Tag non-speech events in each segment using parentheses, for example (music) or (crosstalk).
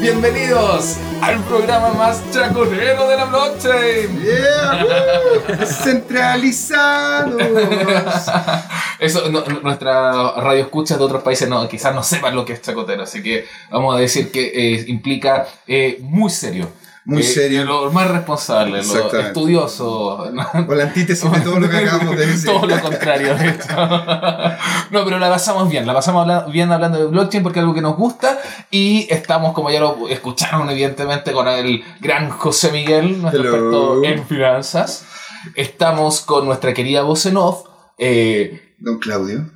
Bienvenidos al programa más chaconero de la blockchain. Yeah, (laughs) centralizados. Eso, no- nuestra radio escucha de otros países no, quizás no sepan lo que es chacotero, así que vamos a decir que eh, implica eh, muy serio. Muy Eh, serio. Lo más responsable, lo Exactamente. estudioso. ¿no? O la antítesis de todo lo que acabamos de decir. Todo lo contrario, de hecho. (laughs) No, pero la pasamos bien, la pasamos bien hablando de blockchain porque es algo que nos gusta y estamos, como ya lo escucharon, evidentemente, con el gran José Miguel, nuestro Hello. experto en finanzas. Estamos con nuestra querida voz en off. Eh, Don Claudio.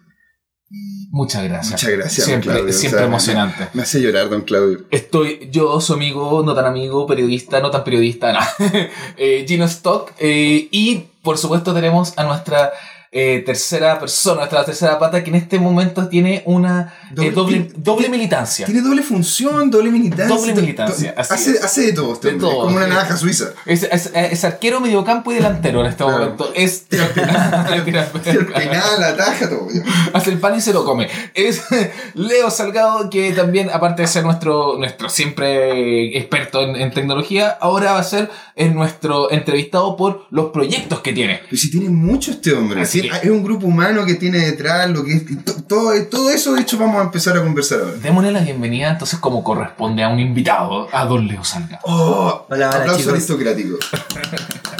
Muchas gracias. Muchas gracias, don Siempre, Claudio. siempre O sea, emocionante. Me hace llorar, don Claudio. Estoy yo, su amigo, no tan amigo, periodista, no tan periodista, no. (laughs) eh, Gino Stock. eh, y por supuesto tenemos a nuestra eh, tercera persona, nuestra tercera pata, que en este momento tiene una eh, Doble- doble, militancia. Tiene doble función, doble militancia. Doble do- militancia, así hace, es. hace de todo este De Como una sí. navaja suiza. Es, es- es arquero, mediocampo y delantero en este Claro. momento. Es Tira (laughs) tira penal, ataja, todo. hace el pan y se lo come. Es (laughs) Leo Salgado, que también, aparte de ser nuestro, nuestro siempre experto en, en tecnología, ahora va a ser nuestro entrevistado por los proyectos que tiene. Pero si tiene mucho este hombre. Así Tiene- que- es un grupo humano que tiene detrás lo que es. todo, todo eso, de hecho, vamos a empezar a conversar ahora. Démosle la bienvenida entonces como corresponde a un invitado, a don Leo Salgado. Oh, Hola, hola, aplauso chicos. aristocrático.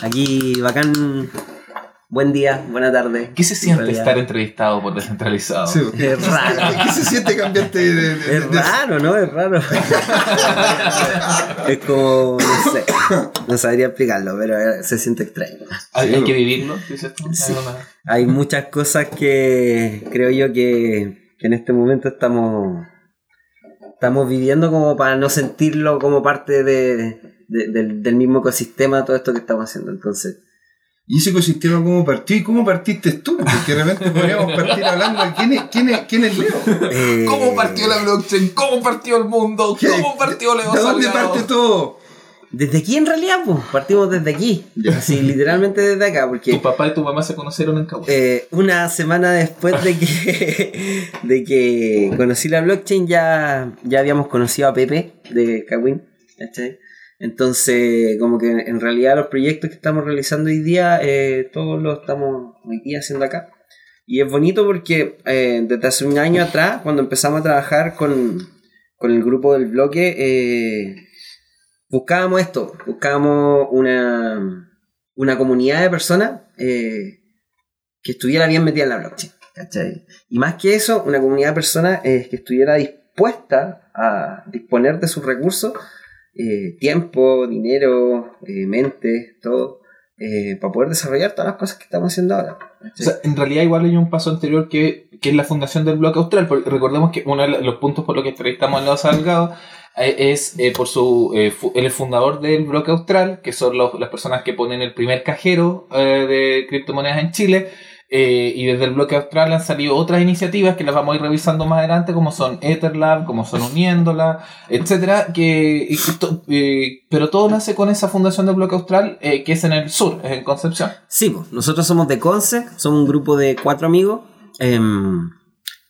Aquí, bacán. Buen día, buena tarde. ¿Qué se En siente realidad. estar entrevistado por Descentralizado? Sí. Es (laughs) raro. ¿Qué se siente cambiarte de, de- de- Es de- raro, ¿no? Es raro. es como, no sé, no sabría explicarlo, pero eh, se siente extraño. Hay, hay que vivirlo, dices tú. Sí. Hay una- Hay muchas cosas que creo yo que, que en este momento estamos, estamos viviendo como para no sentirlo como parte de, de- del, del mismo ecosistema, todo esto que estamos haciendo. Entonces, ¿Y ese ecosistema cómo partió? ¿Y cómo partiste tú? Porque de repente podríamos partir hablando de quién es, quién es, quién es Leo. eh, ¿Cómo partió la blockchain? ¿Cómo partió el mundo? ¿Qué- ¿Cómo partió Leo ¿De dónde Salgado? parte todo? Desde aquí en realidad, pues, partimos desde aquí. Así, literalmente desde acá, porque Tu papá y tu mamá se conocieron en Cabo. eh, una semana después de que, (laughs) de que conocí la blockchain ya, ya habíamos conocido a Pepe de. ¿cachai? Entonces, como que en realidad los proyectos que estamos realizando hoy día, eh, todos los estamos hoy día haciendo acá. Y es bonito porque eh, desde hace un año atrás, cuando empezamos a trabajar con, con el grupo del bloque, eh, buscábamos esto, buscábamos una, una comunidad de personas eh, que estuviera bien metida en la blockchain. ¿cachai? Y más que eso, una comunidad de personas eh, que estuviera dispuesta a disponer de sus recursos, eh, tiempo, dinero, mente, todo, para poder desarrollar todas las cosas que estamos haciendo ahora. En realidad igual hay un paso anterior que, que es la fundación del bloque austral. recordemos que uno de los puntos por los que entrevistamos a Leo Salgado es eh, por su... eh, él es fundador del bloque austral, que son las personas que ponen el primer cajero eh, de criptomonedas en Chile. eh, y desde el bloque austral han salido otras iniciativas que las vamos a ir revisando más adelante, como son Etherlab, como son Uniéndola, etcétera, que, eh, pero todo nace con esa fundación del bloque austral, eh, que es en el sur, es en Concepción. Sí, nosotros somos de Conce, somos un grupo de cuatro amigos em,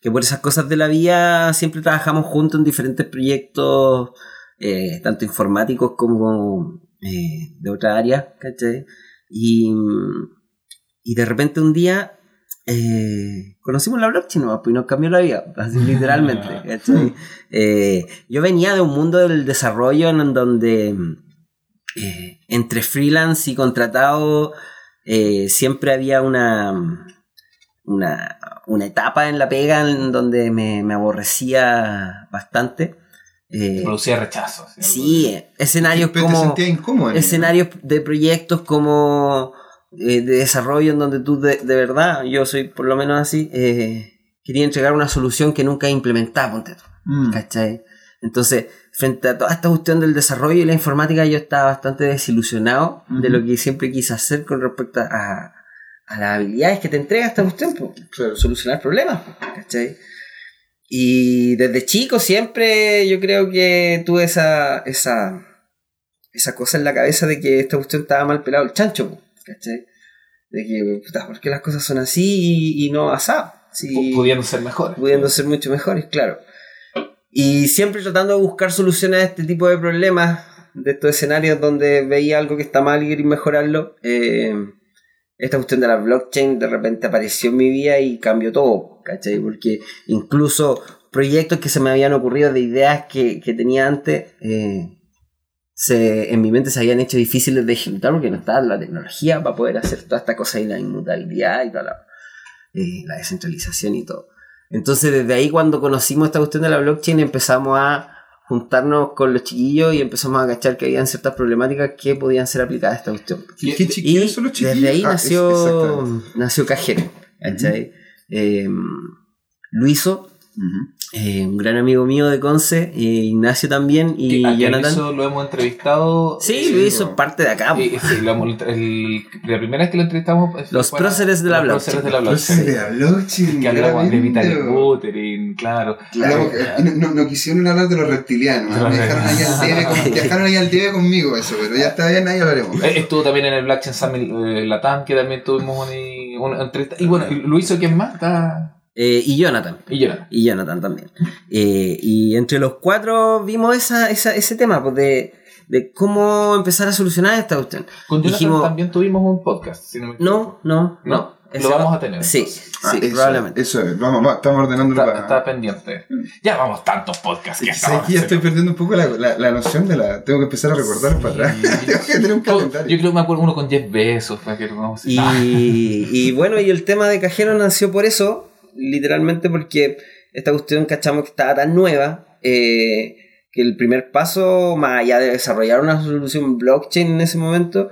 que por esas cosas de la vida siempre trabajamos juntos en diferentes proyectos, eh, tanto informáticos como eh, de otra área, ¿cachai? Y, y de repente un día eh, conocimos la blockchain nomás, pues, y nos cambió la vida, así (laughs) literalmente, ¿cachai? Eh, yo venía de un mundo del desarrollo en donde eh, entre freelance y contratado siempre había una, una, una etapa en la pega en donde me, me aborrecía bastante. Eh, Producía rechazo. sí, escenarios como incómodo. escenarios de proyectos como eh, de desarrollo en donde tú de, de verdad, yo soy por lo menos así, eh, quería entregar una solución que nunca he implementado, ponte tú. Mm. ¿Cachai? Entonces, frente a toda esta cuestión del desarrollo y la informática, yo estaba bastante desilusionado de lo que siempre quise hacer con respecto a, a las habilidades que te entrega esta cuestión. Claro. solucionar problemas, ¿cachai? Y desde chico siempre yo creo que tuve esa, esa, esa cosa en la cabeza de que esta cuestión estaba mal pelado el chancho, ¿cachai? De que, puta, ¿por qué las cosas son así y, y no? Si- Pu- Pudiendo ser mejores. pudiendo ser mucho mejores, claro. Y siempre tratando de buscar soluciones a este tipo de problemas, de estos escenarios donde veía algo que está mal y quería mejorarlo. eh, esta cuestión de la blockchain de repente apareció en mi vida y cambió todo, ¿cachai? Porque incluso proyectos que se me habían ocurrido de ideas que, que tenía antes, eh, se, en mi mente se habían hecho difíciles de ejecutar porque no estaba la tecnología para poder hacer toda esta cosa y la inmutabilidad y toda la, eh, la descentralización y todo. Entonces desde ahí cuando conocimos esta cuestión de la blockchain empezamos a juntarnos con los chiquillos y empezamos a cachar que habían ciertas problemáticas que podían ser aplicadas a esta cuestión. ¿Qué, Y- qué Y chiquillos son los chiquillos? desde ahí Ah, nació, nació Cajero, ¿cachai? Eh, Eh, un gran amigo mío de Conce, eh, Ignacio también y Jonathan. Luiso lo hemos entrevistado. Sí, eh, Luis hizo bueno. parte de acá. sí, lo hemos- el- la primera vez que lo entrevistamos. Los próceres de la los blockchain. próceres de la blockchain. de la blockchain. Que hablamos de. Vitalik Buterin, claro. Eh, no, quisieron hablar de los reptilianos. Los Me dejaron ahí al debe, con- dejaron ahí al debe conmigo eso, pero ya está bien, ahí hablaremos. Eh, Estuvo también en el Blockchain Summit eh, Latam, que también tuvimos una, una entrevista. Y bueno, lo hizo quién más, está. Eh, y Jonathan. Y Jonathan. Y Jonathan también. Eh, y entre los cuatro vimos esa, esa- ese tema pues, de, de cómo empezar a solucionar esta cuestión. Con Jonathan Dijimos- también tuvimos un podcast. Si no, me equivoco. No, no, No, no. lo vamos va- a tener, Sí, entonces. Ah, sí, eso, probablemente. Eso es, vamos, vamos, estamos ordenándolo Está, para. está pendiente. Ya vamos tantos podcasts que ¿Sabes estamos que ya estoy perdiendo un poco la, la, la noción de la. Tengo que empezar a recordar para atrás. (laughs) tengo que tener un Yo, calendario. yo creo que me acuerdo uno con Jeff Bezos. fue que no. Ah, Y, y bueno, y el tema de cajero nació por eso, literalmente porque esta cuestión cachamos que estaba tan nueva eh, que el primer paso, más allá de desarrollar una solución blockchain en ese momento,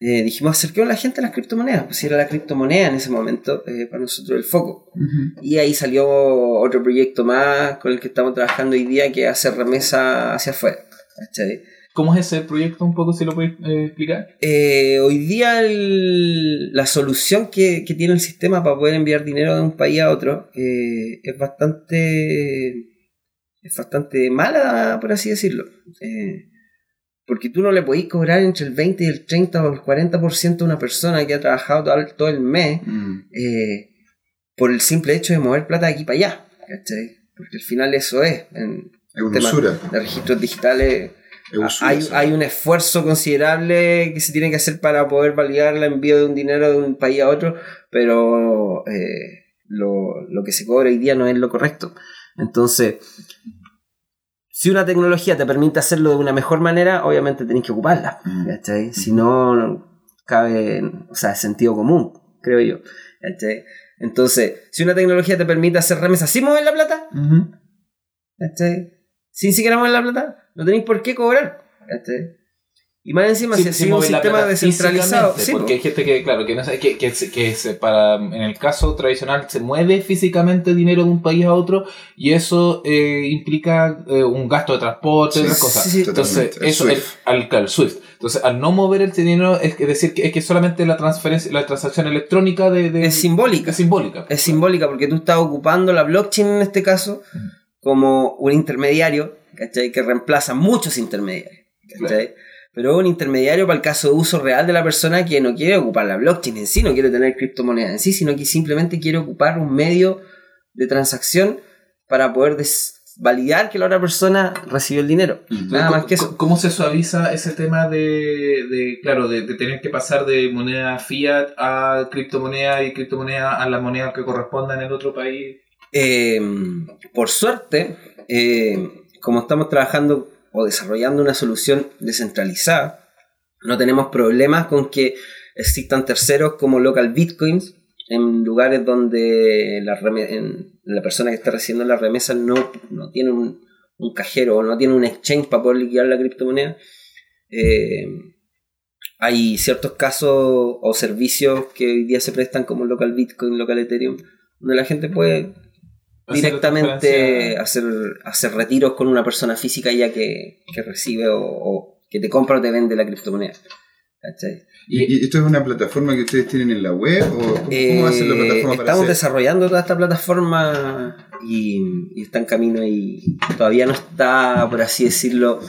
eh, dijimos acerquemos a la gente a las criptomonedas, pues era la criptomoneda en ese momento eh, para nosotros el foco. Y ahí salió otro proyecto más con el que estamos trabajando hoy día, que es hacer remesa hacia afuera. ¿cachai? ¿Cómo es ese proyecto un poco, si lo puedes eh, explicar? Eh, hoy día el- la solución que, que tiene el sistema para poder enviar dinero de un país a otro eh, es bastante es bastante mala, por así decirlo. Eh, porque tú no le podés cobrar entre el 20 y el 30 o el 40% a una persona que ha trabajado todo el, todo el mes Mm. eh, por el simple hecho de mover plata de aquí para allá. ¿cachai? Porque al final eso es. En Es una usura. de registros digitales hay, sí. hay un esfuerzo considerable que se tiene que hacer para poder validar el envío de un dinero de un país a otro, pero eh, lo, lo que se cobra hoy día no es lo correcto. Entonces, si una tecnología te permite hacerlo de una mejor manera, obviamente tenés que ocuparla. Mm. ¿cachai? Si no, cabe, o sea, sentido común, creo yo. ¿cachai? Entonces, si una tecnología te permite hacer remesas sin mover la plata, Ujú. ¿cachai? Sin siquiera mover la plata, no tenéis por qué cobrar. ¿cachai? Y más encima, si Sí, es sí, un sistema descentralizado. sí, porque hay gente que, claro, que no sabe que, que, que se para, en el caso tradicional se mueve físicamente dinero de un país a otro y eso eh, implica eh, un gasto de transporte, Sí, otras cosas. sí, sí. Entonces. El eso es al, claro, el Swift. Entonces, al no mover el dinero, es que decir que es que solamente la transferencia, la transacción electrónica de, de- es simbólica. es simbólica. Es simbólica porque tú estás ocupando la blockchain en este caso Ujú. Como un intermediario, ¿cachai? Que reemplaza muchos intermediarios, ¿cachai? Pero un intermediario para el caso de uso real de la persona que no quiere ocupar la blockchain en sí, no quiere tener criptomonedas en sí, sino que simplemente quiere ocupar un medio de transacción para poder validar que la otra persona recibió el dinero. Nada más que eso. ¿Cómo- ¿Cómo se suaviza ese tema de, de claro, de, de tener que pasar de moneda fiat a criptomoneda y criptomoneda a la moneda que corresponda en el otro país? Eh, por suerte, eh, como estamos trabajando o desarrollando una solución descentralizada, no tenemos problemas con que existan terceros como local bitcoins en lugares donde la, persona que está recibiendo la remesa no, no tiene un, cajero o no tiene un exchange para poder liquidar la criptomoneda. Eh, hay ciertos casos o servicios que hoy día se prestan como local bitcoin, local ethereum, donde la gente puede directamente hacer, hacer retiros con una persona física ya que, que recibe o, o que te compra o te vende la criptomoneda. ¿Cachai? ¿Y, y esto es una plataforma que ustedes tienen en la web? ¿O cómo, cómo Eh, hacen la plataforma para estamos hacer? desarrollando toda esta plataforma y, y está en camino y todavía no está, por así decirlo,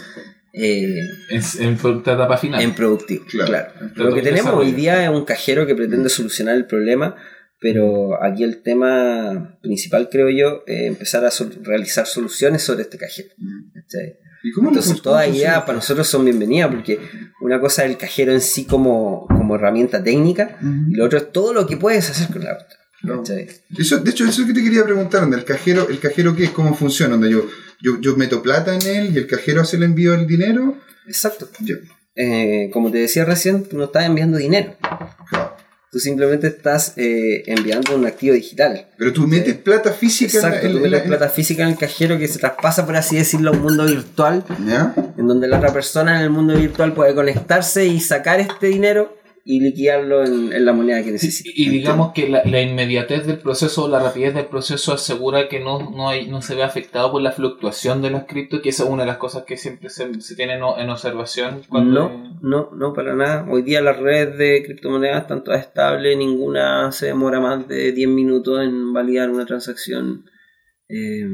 eh, En, en etapa final. en productivo. Claro. Lo que en tenemos hoy día es un cajero que pretende solucionar el problema Pero aquí el tema principal, creo yo, es empezar a sol- realizar soluciones sobre este cajero. ¿cachai? ¿Y cómo Entonces todas ideas para nosotros son bienvenidas porque una cosa es el cajero en sí como, como herramienta técnica y lo otro es todo lo que puedes hacer con la auto. Claro. ¿cachai? Eso, de hecho, eso que te quería preguntar, el cajero, el cajero qué es, cómo funciona, donde yo, yo, yo meto plata en él y el cajero hace el envío del dinero. Exacto. Eh, como te decía recién, tú no estás enviando dinero. claro. Tú simplemente estás eh, enviando un activo digital. Pero tú metes plata física en la- Exacto, en, tú en metes la- plata física en el cajero que se traspasa, por así decirlo, a un mundo virtual, ¿Ya? en donde la otra persona en el mundo virtual puede conectarse y sacar este dinero y liquidarlo en, en la moneda que necesita. Y, y digamos que la, la inmediatez del proceso, la rapidez del proceso asegura que no, no, hay, no se ve afectado por la fluctuación de las cripto, que esa es una de las cosas que siempre se, se tiene en, en observación. Cuando, No, no, no, para nada. Hoy día las redes de criptomonedas están todas estables, ninguna se demora más de 10 minutos en validar una transacción. Eh,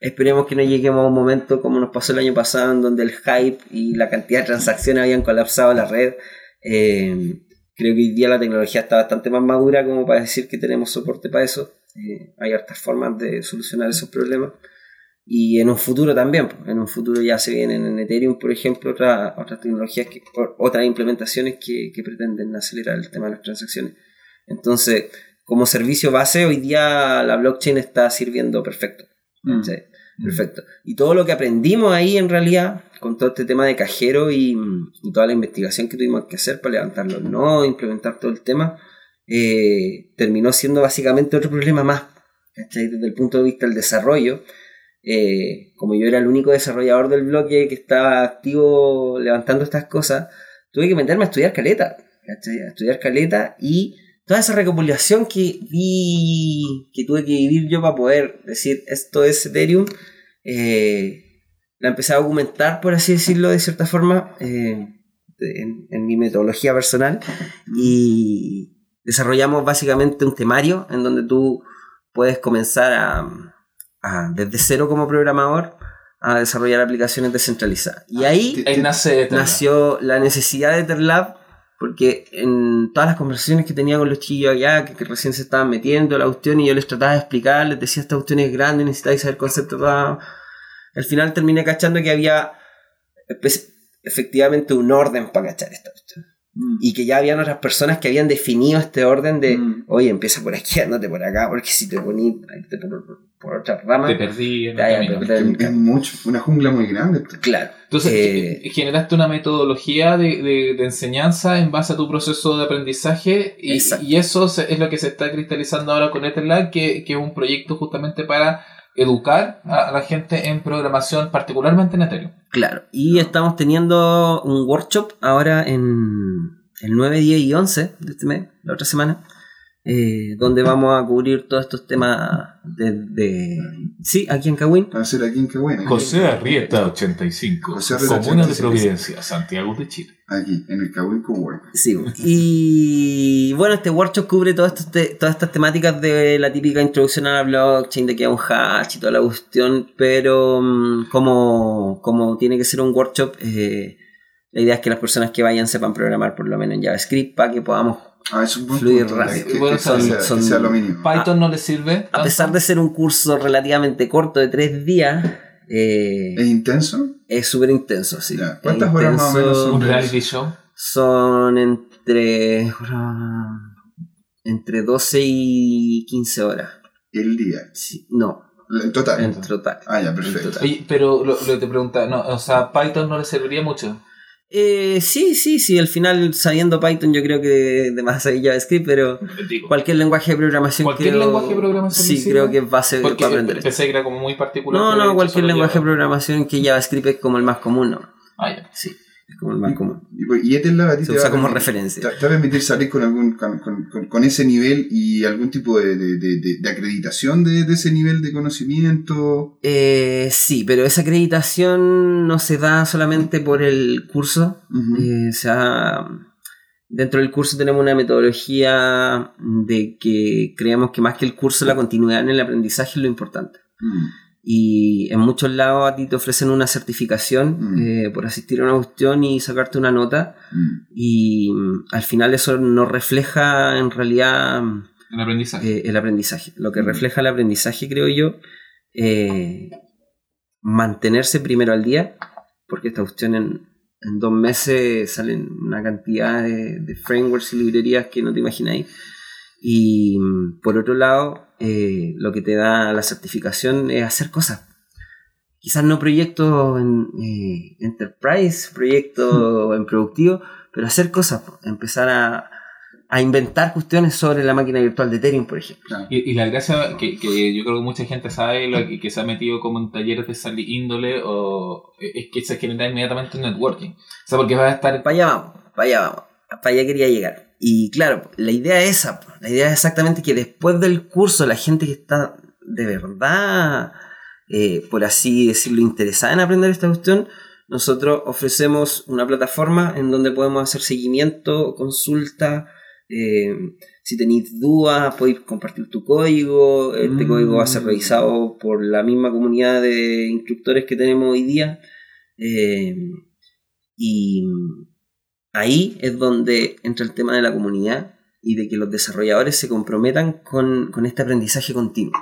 esperemos que no lleguemos a un momento como nos pasó el año pasado, en donde el hype y la cantidad de transacciones habían colapsado la red. Eh, creo que hoy día la tecnología está bastante más madura como para decir que tenemos soporte para eso. Eh, hay hartas formas de solucionar esos problemas. Y en un futuro también, en un futuro ya se vienen en Ethereum, por ejemplo, otras otras tecnologías, que, otras implementaciones que, que pretenden acelerar el tema de las transacciones. Entonces, como servicio base, hoy día la blockchain está sirviendo perfecto. Mm. Perfecto. Y todo lo que aprendimos ahí en realidad, con todo este tema de cajero y, toda la investigación que tuvimos que hacer para levantar los nodos, implementar todo el tema, eh, terminó siendo básicamente otro problema más. Desde el punto de vista del desarrollo, eh, como yo era el único desarrollador del bloque que estaba activo levantando estas cosas, tuve que meterme a estudiar caleta. A estudiar caleta y toda esa recopilación que vi, que tuve que vivir yo para poder decir esto es Ethereum, eh, la empecé a documentar, por así decirlo, de cierta forma, eh, en, en mi metodología personal. Y desarrollamos básicamente un temario en donde tú puedes comenzar a, a, desde cero como programador a desarrollar aplicaciones descentralizadas. Y ahí ahí nace nació la necesidad de Etherlab porque en todas las conversaciones que tenía con los chillos allá, que, recién se estaban metiendo la cuestión, y yo les trataba de explicar, les decía, esta cuestión es grande, necesitáis saber conceptos. bla". Al final terminé cachando que había efectivamente un orden para cachar esta cuestión. Mm. Y que ya habían otras personas que habían definido este orden de, Mm. oye, empieza por aquí, andate por acá, porque si te ponís irte por, por otra rama, Te perdí en te Es, mucho, una jungla muy grande. Claro. Entonces, Eh, ge- generaste una metodología de, de- de enseñanza en base a tu proceso de aprendizaje y, y eso se- es lo que se está cristalizando ahora con Etherlab, que, que es un proyecto justamente para educar a, la gente en programación, particularmente en Ethereum. Claro, y estamos teniendo un workshop ahora en el 9, 10 y 11 de este mes, la otra semana, eh, donde vamos a cubrir todos estos temas de... de- sí, aquí en Cawin. Va a ser aquí en bueno. José Arrieta 85, José Arrieta Comuna de 85. Providencia, Santiago de Chile. Aquí, en el Kawin Cowork. Sí, y bueno, este workshop cubre todas estas, te- todas estas temáticas de la típica introducción a la blockchain, de que hay un hash y toda la cuestión, pero mm, como, como tiene que ser un workshop, eh, la idea es que las personas que vayan sepan programar por lo menos en JavaScript para que podamos Ah, es un buen Fluir punto, rápido. Que, Bueno, que sea, son- que son- sea lo mínimo. Python no le sirve. A pesar de ser un curso relativamente corto de tres días, eh, ¿Es intenso? es súper intenso, sí. Ya, ¿cuántas horas más o menos un son? reality show. Son entre, entre 12 y 15 horas. El día. Sí, no, En total. en total. Ah, ya, perfecto. Oye, pero lo, lo que te pregunta, no, o sea, Python no le serviría mucho. Eh, sí, sí, sí, al final sabiendo Python yo creo que de más hay JavaScript, pero Digo, cualquier lenguaje de programación ¿Cualquier creo- lenguaje de programación Sí, creo que es base porque para aprender. pensé que era como muy particular. No, no, cualquier lenguaje de programación que JavaScript es como el más común, ¿no? Ah, ya. Sí, es como el más común. Y, y Etherlab a ti Se te va usa a como permitir- referencia. Te, te va a permitir salir con algún con, con- ese nivel y algún tipo de, de- de- de- acreditación de, ese nivel de conocimiento. Eh, sí, pero esa acreditación no se da solamente por el curso. Ujú. Eh, o sea, dentro del curso tenemos una metodología de que creemos que más que el curso, la continuidad en el aprendizaje es lo importante. Y en muchos lados a ti te ofrecen una certificación Mm. eh, por asistir a una cuestión y sacarte una nota. Mm. Y mm, al final eso no refleja en realidad El aprendizaje. eh, el aprendizaje. Lo que refleja el aprendizaje, creo yo, eh, mantenerse primero al día, porque esta cuestión en, en dos meses salen una cantidad de, de frameworks y librerías que no te imagináis. Y mm, por otro lado, eh, lo que te da la certificación es hacer cosas. Quizás no proyectos en eh, enterprise, proyectos en productivo, pero hacer cosas, empezar a, a inventar cuestiones sobre la máquina virtual de Ethereum, por ejemplo. Y, y la gracia que, que yo creo que mucha gente sabe lo que, que se ha metido como en talleres de esa índole o es que se genera inmediatamente un networking. O sea, porque vas a estar Para allá vamos, para allá vamos, para allá quería llegar. Y claro, la idea es esa. La idea es exactamente que después del curso la gente que está de verdad, eh, por así decirlo, interesada en aprender esta cuestión, nosotros ofrecemos una plataforma en donde podemos hacer seguimiento, consulta, eh, si tenéis dudas podéis compartir tu código, este Mm. código va a ser revisado por la misma comunidad de instructores que tenemos hoy día. Eh, y ahí es donde entra el tema de la comunidad y de que los desarrolladores se comprometan con, con este aprendizaje continuo.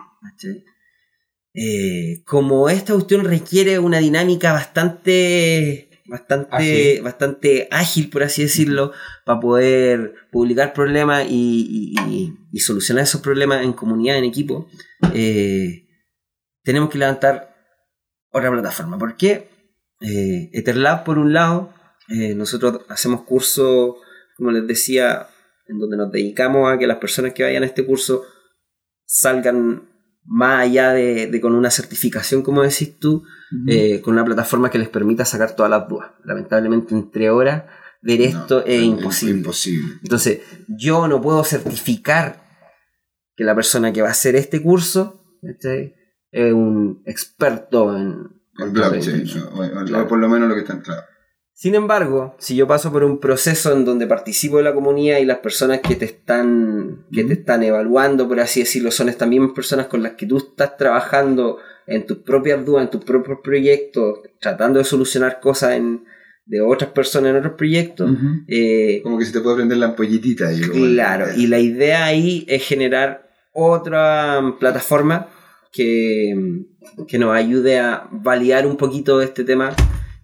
Eh, como esta cuestión requiere una dinámica bastante bastante Ágil. bastante ágil por así decirlo para poder publicar problemas y, y- y- y solucionar esos problemas en comunidad en equipo eh, tenemos que levantar otra plataforma ¿por qué? Eh, Etherlab por un lado eh, nosotros hacemos cursos como les decía en donde nos dedicamos a que las personas que vayan a este curso salgan más allá de, de con una certificación como decís tú eh, con una plataforma que les permita sacar todas las dudas. Lamentablemente en tres horas ver esto No, es imposible. imposible. Entonces, yo no puedo certificar que la persona que va a hacer este curso ¿cachai? es un experto en... En blockchain, ¿no? o, Claro. por lo menos lo que están, claro. Sin embargo, si yo paso por un proceso en donde participo de la comunidad y las personas que te están, que te están evaluando, por así decirlo, son estas mismas personas con las que tú estás trabajando en tus propias dudas, en tus propios proyectos, tratando de solucionar cosas en, de otras personas en otros proyectos, eh, Como que se te puede prender la ampollitita ahí. como- Claro, y la idea ahí es generar otra mm, plataforma que, que nos ayude a validar un poquito este tema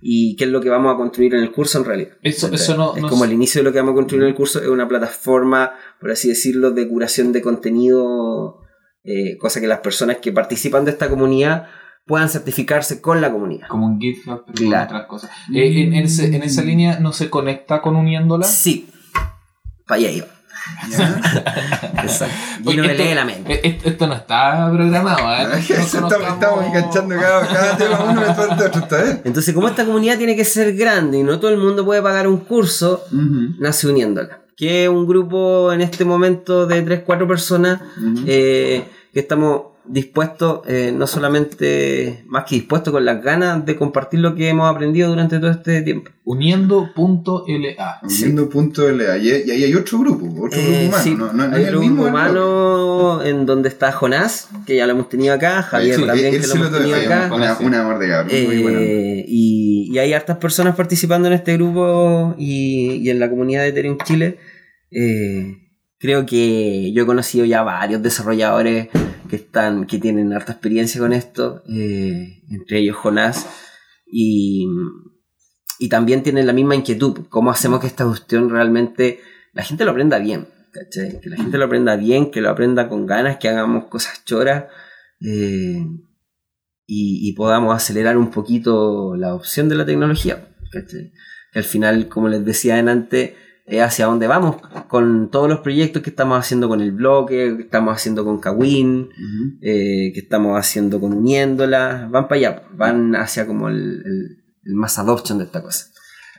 y qué es lo que vamos a construir en el curso en realidad. Eso- eso no- es no como es- el inicio de lo que vamos a construir en el curso, es una plataforma, por así decirlo, de curación de contenido, eh, cosa que las personas que participan de esta comunidad puedan certificarse con la comunidad. como un GitHub, pero con Claro. otras cosas. Eh, en, en ese- en esa línea no se conecta con uniéndola. Sí, para allá iba. (laughs) Exacto. Gino me esto- lee la mente. eh, Esto, esto no está programado, ¿eh? No- Estamos, enganchando cada, cada tema uno de otro, ¿está bien? Entonces, como esta comunidad tiene que ser grande y no todo el mundo puede pagar un curso, nace uniéndola. Que un grupo en este momento de 3-4 personas ujú. eh, que estamos dispuestos, eh, no solamente más que dispuestos con las ganas de compartir lo que hemos aprendido durante todo este tiempo. Uniendo.la. Uniendo punto LA. Y, y ahí hay otro grupo, otro Eh, grupo humano. sí, no, no, no hay es el mismo. grupo bloque. humano en donde está Jonás, que ya lo hemos tenido acá, Javier Sí, también, él que lo hemos tenido acá. una, una amor de cabrón. muy bueno. Eh, y, y hay hartas personas participando en este grupo y, y en la comunidad de Ethereum Chile. Eh, creo que yo he conocido ya varios desarrolladores que están que tienen harta experiencia con esto, eh, entre ellos Jonás, y, y también tienen la misma inquietud, cómo hacemos que esta cuestión realmente la gente lo aprenda bien, que la gente lo aprenda bien, que lo aprenda con ganas, que hagamos cosas choras. eh, y, podamos acelerar un poquito la opción de la tecnología. Que al final, como les decía antes, es hacia dónde vamos con todos los proyectos que estamos haciendo con el bloque, que estamos haciendo con Kawin, eh, que estamos haciendo con Uniéndola, van para allá, van hacia como el, el- el más adoption de esta cosa.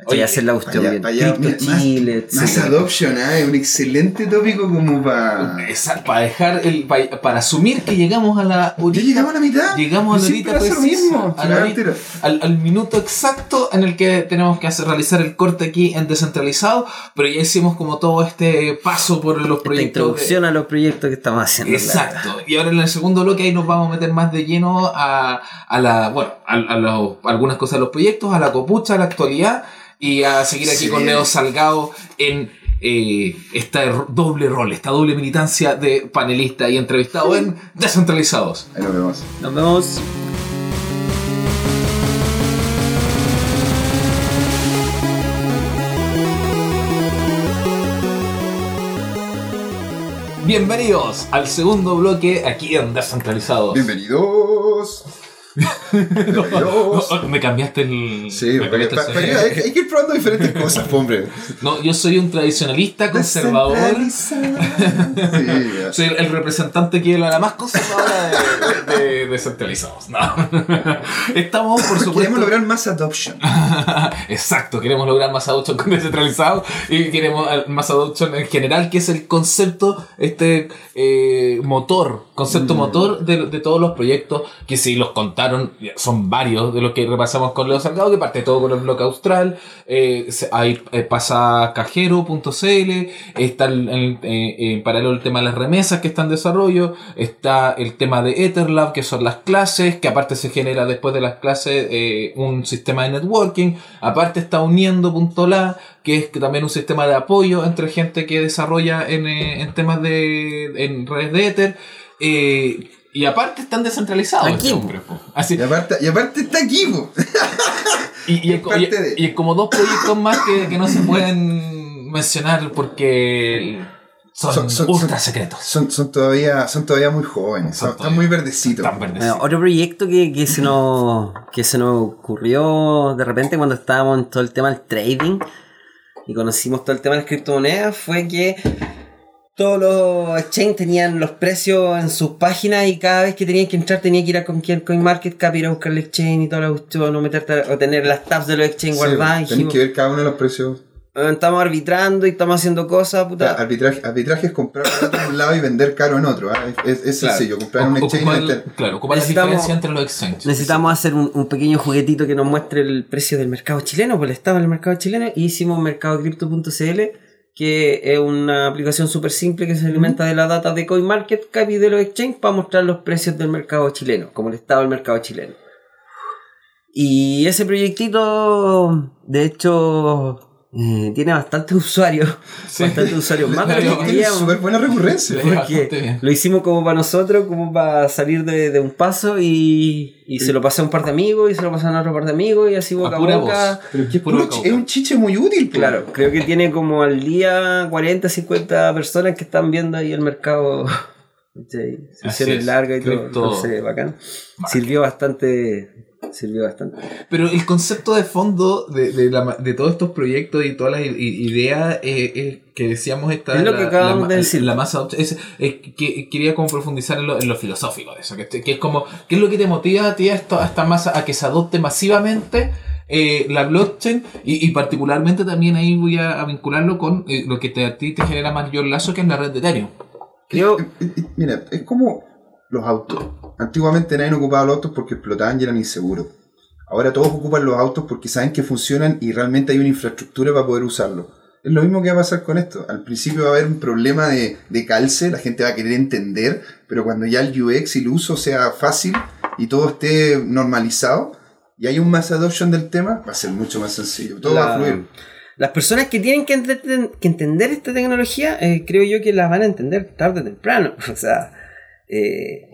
Oye, hacer la cuestión más- Chile, Más etcétera. adoption, es un excelente tópico como para. Exacto, para dejar el, para, para asumir que llegamos a la Ya llegamos a la mitad. Llegamos a la horita precisa, mismo. a la Al al, al minuto exacto en el que tenemos que hacer, realizar el corte aquí en descentralizado, pero ya hicimos como todo este paso por los Esta proyectos. de- introducción a los proyectos que estamos haciendo. Exacto. Y ahora en el segundo bloque ahí nos vamos a meter más de lleno a, a la, bueno, a, a los- a algunas cosas de los proyectos, a la copucha, a la actualidad y a seguir aquí Sí. con Neo Salgado en eh, este doble rol, esta doble militancia de panelista y entrevistado en Descentralizados. Ahí nos vemos. Nos vemos. Bienvenidos al segundo bloque aquí en Descentralizados. Bienvenidos. (laughs) No, me cambiaste el. Sí, me cambiaste el hay, hay que ir probando diferentes cosas, hombre. No, yo soy un tradicionalista conservador. Sí. Soy el representante que es la más conservadora de, de- de descentralizados. No. Estamos, por supuesto. Queremos lograr más adoption. (laughs) Exacto, queremos lograr más adoption con descentralizados y queremos más adoption en general, que es el concepto, este eh, motor, concepto motor de, de todos los proyectos, que si los son varios de los que repasamos con Leo Salgado, que parte todo con el bloque austral, eh, ahí eh, pasa cajero.cl, está eh, en paralelo el tema de las remesas que está en desarrollo, está el tema de Etherlab, que son las clases, que aparte se genera después de las clases eh, un sistema de networking, aparte está uniendo.la, que es también un sistema de apoyo entre gente que desarrolla en, en temas de en redes de Ether, y aparte están descentralizados. Aquí, este hombre. Así, Y aparte, y aparte está aquí, (laughs) y, y, es de- y- y como dos proyectos más que, que no se pueden mencionar porque son, Son- son- ultra son- secretos. Son, son, todavía, son todavía muy jóvenes. Son Son- todavía- están muy verdecitos. Verdes. Bueno, otro proyecto que, que se nos que se nos ocurrió de repente cuando estábamos en todo el tema del trading y conocimos todo el tema de las criptomonedas fue que todos los exchanges tenían los precios en sus páginas y cada vez que tenías que entrar tenía que ir a cualquier CoinMarketCap, ir a buscar el exchange y toda la cuestión, o meterte a- o tener las tabs de los exchanges Sí, guardadas. dijimos, que ver cada uno de los precios. "Ah, estamos arbitrando y estamos haciendo cosas, puta. Arbitraje, arbitraje es comprar barato en un (coughs) lado y vender caro en otro. ¿ah? Es, Claro. sencillo. Comprar en un exchange y Ocupa el- claro, ocupa la Necesitamos- diferencia entre los exchanges. Necesitamos hacer un, un pequeño juguetito que nos muestre el precio del mercado chileno, porque estaba en el mercado chileno, y hicimos mercadocrypto.cl, que es una aplicación súper simple que se alimenta de la data de CoinMarketCap y de los exchanges para mostrar los precios del mercado chileno, como el estado del mercado chileno. Y ese proyectito, de hecho, eh, tiene bastantes (laughs) usuarios, Sí. bastantes usuarios más de lo que queríamos. súper buena recurrencia. Porque lo hicimos como para nosotros, como para salir de, de un paso y, y se lo pasé a un par de amigos y se lo pasé a otro par de amigos y así boca a, pura boca. Pero es, Puro boca un chiche muy útil. po. Claro, creo que tiene como al día 40, 50 personas que están viendo ahí el mercado. (laughs) Sesiones es. largas y todo. Cripto- Entonces, bacán. Sirvió bastante. Sirvió bastante. Pero el concepto de fondo de, de, la de todos estos proyectos y todas las ideas eh, eh, que decíamos esta Es lo la, que acabamos la, de decir. la masa es, es que quería como profundizar en lo, en lo filosófico de eso que, que es como qué es lo que te motiva a ti a, esto, a esta masa a que se adopte masivamente eh, la blockchain y, y particularmente también ahí voy a, a vincularlo con eh, lo que te, a ti te genera mayor lazo que es la red de Ethereum Creo. Eh, eh, Mira, es como los autos. Antiguamente nadie ocupaba los autos porque explotaban y eran inseguros. Ahora todos ocupan los autos porque saben que funcionan y realmente hay una infraestructura para poder usarlo. Es lo mismo que va a pasar con esto. Al principio va a haber un problema de, de calce, la gente va a querer entender, pero cuando ya el UX y el uso sea fácil y todo esté normalizado y hay un mass adoption del tema, va a ser mucho más sencillo. Todo va a fluir. Las personas que tienen que, ente- que entender esta tecnología, eh, creo yo que la van a entender tarde o temprano. (laughs) O sea, eh,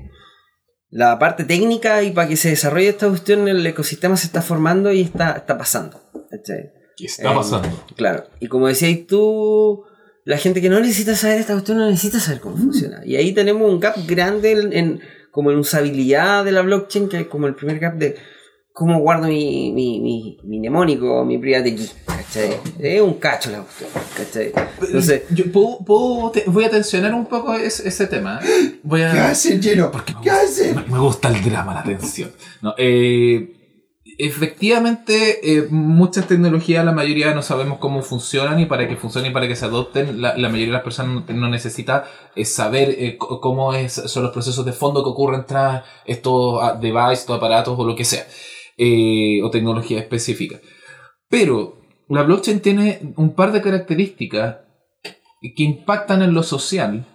la parte técnica y para que se desarrolle esta cuestión, el ecosistema se está formando y está, está pasando. ¿cachai? ¿qué está Eh, pasando? Claro. Y como decías tú, la gente que no necesita saber esta cuestión no necesita saber cómo funciona. Y ahí tenemos un gap grande en, en- como en usabilidad de la blockchain, que es como el primer gap de cómo guardo mi, mi, mi, mi mnemónico, mi private key. ¿Cachai? Es un cacho la cuestión. ¿Cachai? Entonces, Yo puedo, puedo- te- voy a tensionar un poco ese, ese tema voy a ¿Qué hacen, lleno? Porque me ¿Qué gusta- hacen? Me, me gusta el drama, la tensión. No, eh, efectivamente, eh, muchas tecnologías, la mayoría no sabemos cómo funcionan y para que funcionen y para que se adopten, la, la mayoría de las personas no, no necesita eh, saber eh, cómo es, son los procesos de fondo que ocurren tras estos ah, devices, estos aparatos o lo que sea, eh, o tecnología específica. Pero la blockchain tiene un par de características que impactan en lo social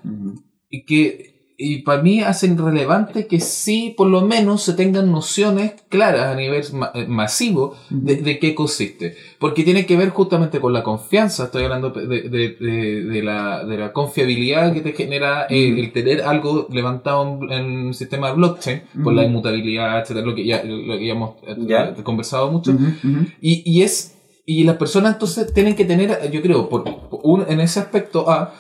y que y para mí hacen relevante que sí, por lo menos, se tengan nociones claras a nivel ma- eh, masivo de, de qué consiste. Porque tiene que ver justamente con la confianza, estoy hablando de, de, de- la, de la confiabilidad que te genera eh, el tener algo levantado en, el sistema de blockchain, por la inmutabilidad, etcétera, lo que ya, lo que ya hemos eh, Ya. conversado mucho. Y, y es y las personas entonces tienen que tener, yo creo, por, por un- en ese aspecto A,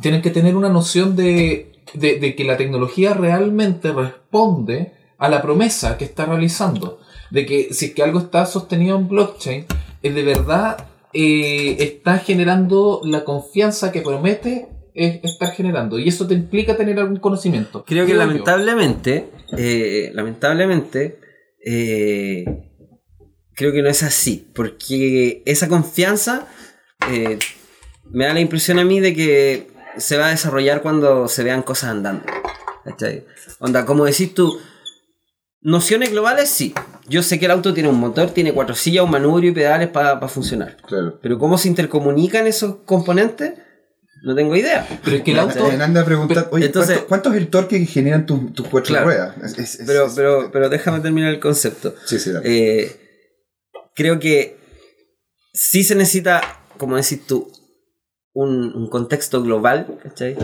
tienen que tener una noción de, de, de que la tecnología realmente responde a la promesa que está realizando. De que si es que algo está sostenido en blockchain, eh, de verdad eh, está generando la confianza que promete eh, estar generando. Y eso te implica tener algún conocimiento. Creo que lamentablemente, eh, lamentablemente, eh, creo que no es así, porque esa confianza me da la impresión a mí de que se va a desarrollar cuando se vean cosas andando. ¿cachai? Onda, como decís tú, nociones globales sí. Yo sé que el auto tiene un motor, tiene cuatro sillas, un manubrio y pedales para funcionar. Claro. Pero cómo se intercomunican esos componentes, no tengo idea. Pero es que el auto... anda a preguntar, oye, entonces- ¿cuánto, cuánto es el torque que generan tus, tus cuatro Claro. ruedas? Es- es- es- Pero, es- pero, pero déjame terminar el concepto. Sí, sí. Eh, creo que sí se necesita, como decís tú, un, un contexto global, ¿cachai?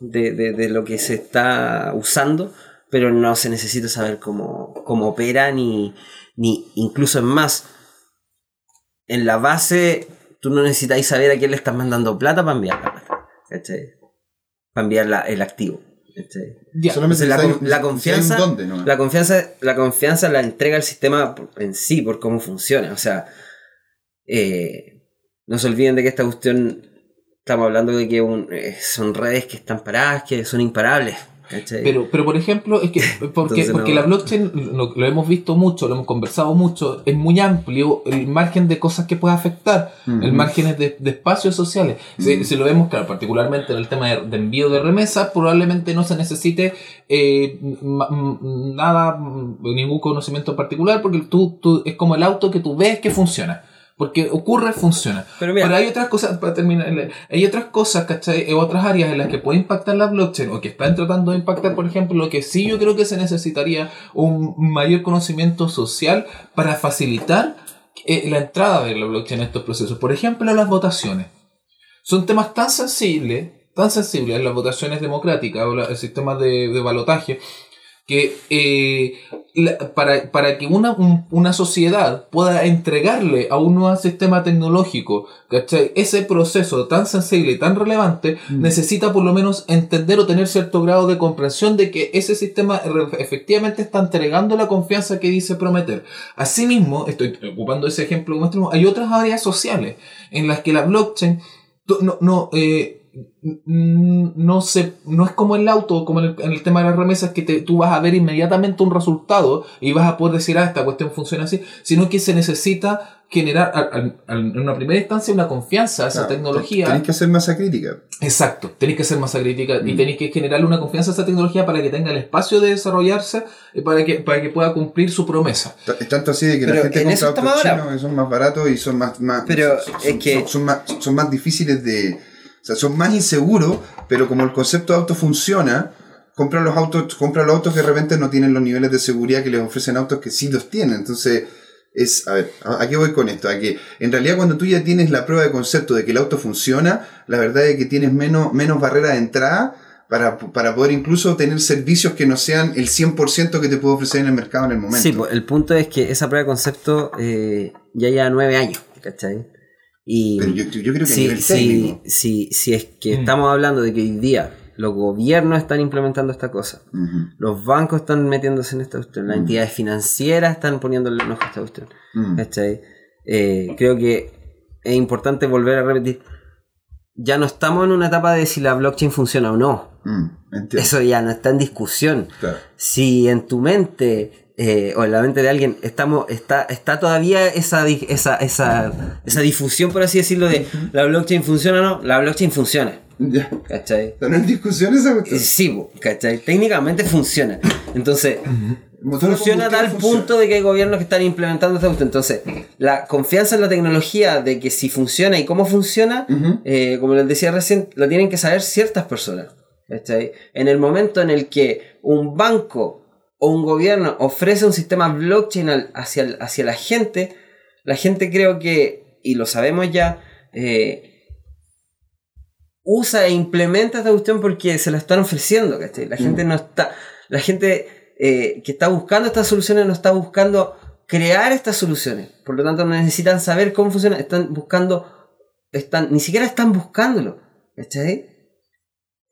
De, de- de lo que se está usando, pero no se necesita saber cómo, cómo opera, ni, ni incluso es más, en la base tú no necesitáis saber a quién le estás mandando plata para enviar la plata, ¿cachai? Para enviar la- el activo. Solamente Entonces, la, confianza, dónde, ¿no? la confianza, la confianza la entrega el sistema en sí, por cómo funciona. O sea, eh, no se olviden de que esta cuestión, estamos hablando de que un- eh, son redes que están paradas, que son imparables. ¿cachai? Pero, pero por ejemplo, es que (laughs) porque, Entonces, porque no. la blockchain lo, lo hemos visto mucho, lo hemos conversado mucho, es muy amplio el margen de cosas que puede afectar, el margen de, de espacios sociales. Si, lo vemos, claro, particularmente en el tema de, de envío de remesas, probablemente no se necesite eh, nada, ningún conocimiento en particular, porque tú, tú, es como el auto que tú ves que funciona. Porque ocurre, funciona. Pero mira, Pero hay otras cosas, para terminar, hay otras cosas, ¿cachai? Eh, Otras áreas en las que puede impactar la blockchain o que están tratando de impactar, por ejemplo, lo que sí yo creo que se necesitaría un mayor conocimiento social para facilitar eh, la entrada de la blockchain en estos procesos. Por ejemplo, las votaciones. Son temas tan sensibles, tan sensibles las votaciones democráticas o la- el sistema de, de balotaje, que eh, la- para, para que una, un- una sociedad pueda entregarle a un nuevo sistema tecnológico ¿cachai? ese proceso tan sensible y tan relevante, Mm. necesita por lo menos entender o tener cierto grado de comprensión de que ese sistema efectivamente está entregando la confianza que dice prometer. Asimismo, estoy ocupando ese ejemplo hay otras áreas sociales en las que la blockchain no, no, eh, no, se, no es como el auto, como en el, en el tema de las remesas, que te- tú vas a ver inmediatamente un resultado y vas a poder decir, ah, esta cuestión funciona así, sino que se necesita generar al- al- al- en una primera instancia una confianza a esa Claro, tecnología. Tenés que hacer masa crítica. Exacto, tenéis que ser masa crítica y Mm. tenéis que generarle una confianza a esa tecnología para que tenga el espacio de desarrollarse y para que, para que pueda cumplir su promesa. Es tanto así de que Pero la gente compra autos chinos que son más baratos y son más. más Pero son, es que- son, son más, son más difíciles de. O sea, son más inseguros, pero como el concepto de auto funciona, compran los autos, compran los autos que de repente no tienen los niveles de seguridad que les ofrecen autos que sí los tienen. Entonces, es. A ver, ¿a qué voy con esto? A que en realidad cuando tú ya tienes la prueba de concepto de que el auto funciona, la verdad es que tienes menos, menos barrera de entrada. Para, para poder incluso tener servicios que no sean el 100% que te puede ofrecer en el mercado en el momento. Sí, pues, el punto es que esa prueba de concepto eh, ya lleva nueve años, ¿cachai? Y Pero yo, creo que a si, nivel técnico. si, si es que Mm. estamos hablando de que hoy día los gobiernos están implementando esta cosa, los bancos están metiéndose en esta cuestión, las Mm. entidades financieras están poniéndole ojo a esta cuestión, mm. ¿cachai? Eh, creo que es importante volver a repetir. Ya no estamos en una etapa de si la blockchain funciona o no. Mm. Eso ya no está en discusión. Claro. Si en tu mente eh, o en la mente de alguien estamos, está, está todavía esa, esa, esa, esa difusión, por así decirlo, de la blockchain funciona o no, la blockchain funciona. Ya. ¿Cachai? ¿Están en discusión esa Eh, cuestión? Sí, bo, ¿cachai? Técnicamente funciona. Entonces, funciona a tal funciona. punto de que hay gobiernos que están implementando esta cuestión. Entonces, la confianza en la tecnología de que si funciona y cómo funciona, eh, como les decía recién, lo tienen que saber ciertas personas. ¿cachai? En el momento en el que un banco o un gobierno ofrece un sistema blockchain al- hacia, el- hacia la gente, la gente creo que, y lo sabemos ya, eh, usa e implementa esta cuestión porque se la están ofreciendo, ¿cachai? La gente no está, la gente eh, que está buscando estas soluciones no está buscando crear estas soluciones, por lo tanto no necesitan saber cómo funciona, están buscando, están, ni siquiera están buscándolo, ¿cachai?